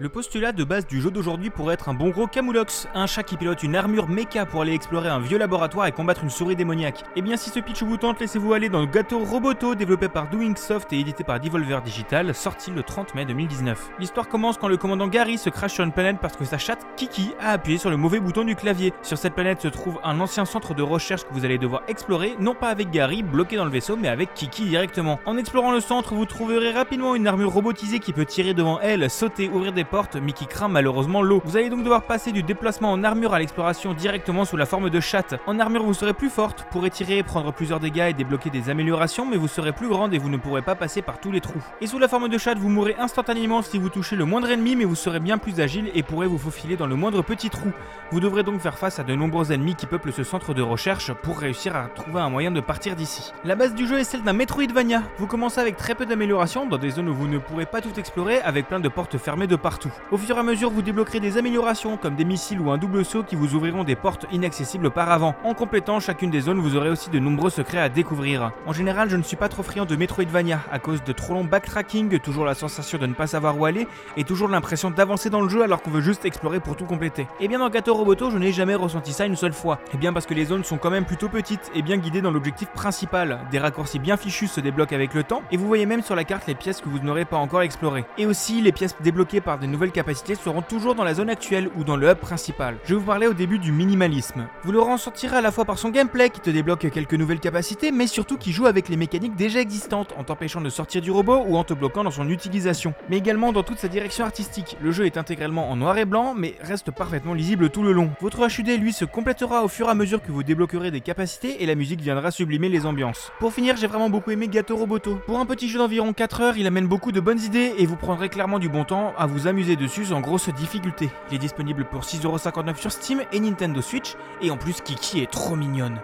Le postulat de base du jeu d'aujourd'hui pourrait être un bon gros Camoulox, un chat qui pilote une armure méca pour aller explorer un vieux laboratoire et combattre une souris démoniaque. Et bien si ce pitch vous tente, laissez-vous aller dans le gâteau Roboto développé par Doing Soft et édité par Devolver Digital, sorti le 30 mai 2019. L'histoire commence quand le commandant Gary se crache sur une planète parce que sa chatte Kiki a appuyé sur le mauvais bouton du clavier. Sur cette planète se trouve un ancien centre de recherche que vous allez devoir explorer, non pas avec Gary bloqué dans le vaisseau, mais avec Kiki directement. En explorant le centre, vous trouverez rapidement une armure robotisée qui peut tirer devant elle, sauter, ouvrir des portes, mais qui craint malheureusement l'eau. Vous allez donc devoir passer du déplacement en armure à l'exploration directement sous la forme de chatte. En armure, vous serez plus forte, pourrez tirer, prendre plusieurs dégâts et débloquer des améliorations, mais vous serez plus grande et vous ne pourrez pas passer par tous les trous. Et sous la forme de chatte, vous mourrez instantanément si vous touchez le moindre ennemi, mais vous serez bien plus agile et pourrez vous faufiler dans le moindre petit trou. Vous devrez donc faire face à de nombreux ennemis qui peuplent ce centre de recherche pour réussir à trouver un moyen de partir d'ici. La base du jeu est celle d'un Metroidvania. Vous commencez avec très peu d'améliorations dans des zones où vous ne pourrez pas tout explorer avec plein de portes fermées de partout. Au fur et à mesure, vous débloquerez des améliorations comme des missiles ou un double saut qui vous ouvriront des portes inaccessibles auparavant. En complétant chacune des zones, vous aurez aussi de nombreux secrets à découvrir. En général, je ne suis pas trop friand de Metroidvania à cause de trop long backtracking, toujours la sensation de ne pas savoir où aller et toujours l'impression d'avancer dans le jeu alors qu'on veut juste explorer pour tout compléter. Et bien dans Gato Roboto, je n'ai jamais ressenti ça une seule fois. Et bien parce que les zones sont quand même plutôt petites et bien guidées dans l'objectif principal. Des raccourcis bien fichus se débloquent avec le temps et vous voyez même sur la carte les pièces que vous n'aurez pas encore explorées. Et aussi, les pièces débloquées par nouvelles capacités seront toujours dans la zone actuelle ou dans le hub principal. Je vous parler au début du minimalisme. Vous le ressentirez à la fois par son gameplay qui te débloque quelques nouvelles capacités, mais surtout qui joue avec les mécaniques déjà existantes en t'empêchant de sortir du robot ou en te bloquant dans son utilisation. Mais également dans toute sa direction artistique. Le jeu est intégralement en noir et blanc, mais reste parfaitement lisible tout le long. Votre HUD lui se complétera au fur et à mesure que vous débloquerez des capacités et la musique viendra sublimer les ambiances. Pour finir, j'ai vraiment beaucoup aimé Gato Roboto. Pour un petit jeu d'environ 4 heures, il amène beaucoup de bonnes idées et vous prendrez clairement du bon temps à vous amuser dessus sans grosse difficulté. Il est disponible pour 6,59€ sur Steam et Nintendo Switch, et en plus Kiki est trop mignonne.